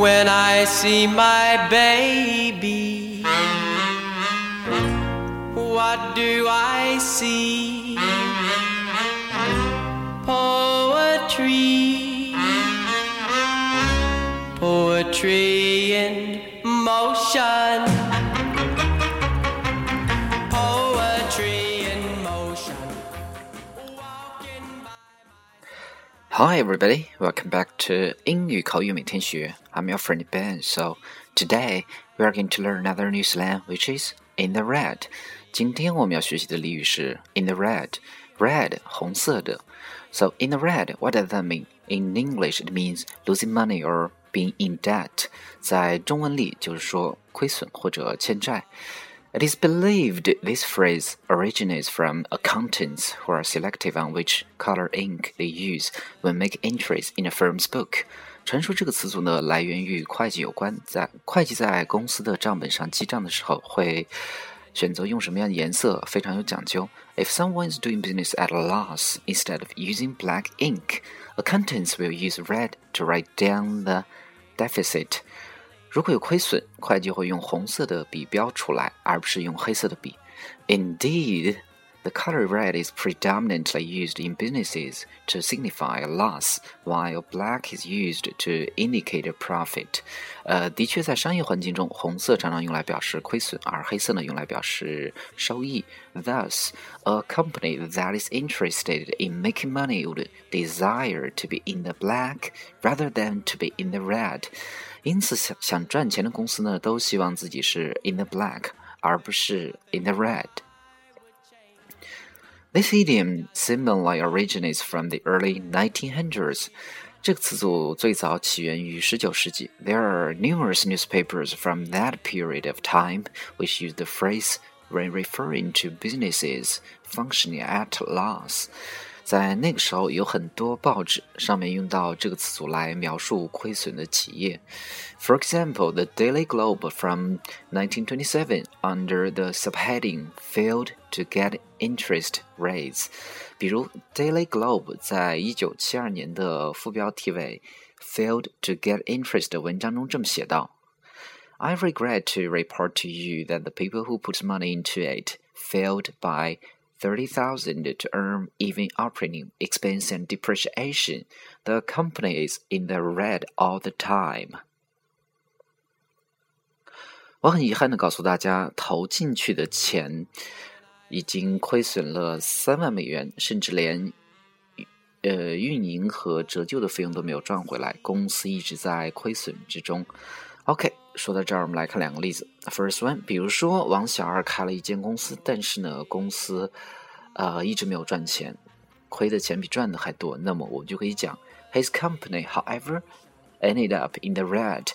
when I see my baby. What do I see? Poetry, poetry in motion. Hi everybody, welcome back to 英语口语每天学. I'm your friend Ben. So today we are going to learn another new slang, which is in the red. 今天我们要学习的俚语是 in the red. Red 红色的。So in the red, what does that mean? In English, it means losing money or being in debt. 在中文里就是说亏损或者欠债。 It is believed this phrase originates from accountants who are selective on which color ink they use when make entries in a firm's book. 传说这个词组呢，来源于会计有关，在会计在公司的账本上记账的时候，会选择用什么样的颜色，非常有讲究。If someone is doing business at a loss, instead of using black ink, accountants will use red to write down the deficit. 如果有亏损，会计会用红色的笔标出来，而不是用黑色的笔。Indeed, the color red is predominantly used in businesses to signify a loss, while black is used to indicate a profit. 呃，的确，在商业环境中，红色常常用来表示亏损，而黑色呢用来表示收益。Thus, a company that is interested in making money would desire to be in the black rather than to be in the red. 因此，想想赚钱的公司呢，都希望自己是 in the black，而不是 in the red。This idiom seemingly originates from the early 1900s. 这个词组最早起源于19世纪。There are numerous newspapers from that period of time which use the phrase when referring to businesses functioning at loss. 在那个时候，有很多报纸上面用到这个词组来描述亏损的企业。For example, the Daily Globe from 1927 under the subheading "Failed to get interest rates." 比如 Daily Globe 在一九七二年的副标题为 "Failed to get interest" 的文章中这么写道：I regret to report to you that the people who put money into it failed by 30,000 to earn even operating expense and depreciation. The company is in the red all the time. 我很遗憾的告诉大家，投进去的钱已经亏损了三万美元，甚至连呃运营和折旧的费用都没有赚回来，公司一直在亏损之中。OK，说到这儿，我们来看两个例子。First one，比如说王小二开了一间公司，但是呢，公司呃一直没有赚钱，亏的钱比赚的还多。那么我们就可以讲，His company, however, ended up in the red.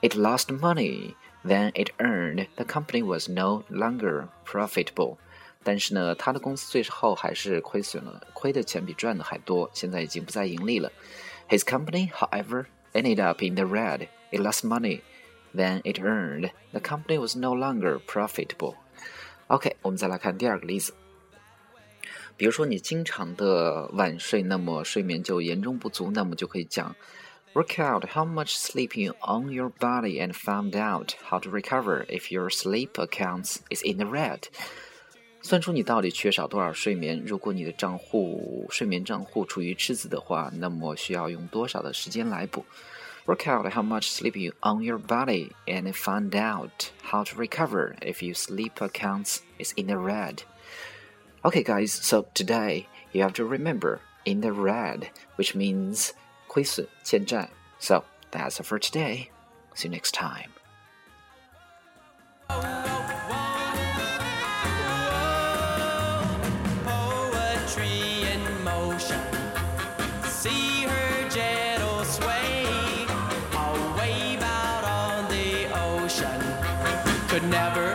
It lost money. Then it earned. The company was no longer profitable. 但是呢，他的公司最后还是亏损了，亏的钱比赚的还多，现在已经不再盈利了。His company, however, ended up in the red. It lost money Than it earned. The company was no longer profitable. OK，我们再来看第二个例子。比如说你经常的晚睡，那么睡眠就严重不足，那么就可以讲：Work out how much sleep you own your body and found out how to recover if your sleep accounts is in the red. 算出你到底缺少多少睡眠。如果你的账户睡眠账户处于赤字的话，那么需要用多少的时间来补 ？Work out how much sleep you own your body and find out how to recover if your sleep accounts is in the red. Okay, guys, so today you have to remember in the red, which means 亏损欠债. So that's it for today. See you next time. Could never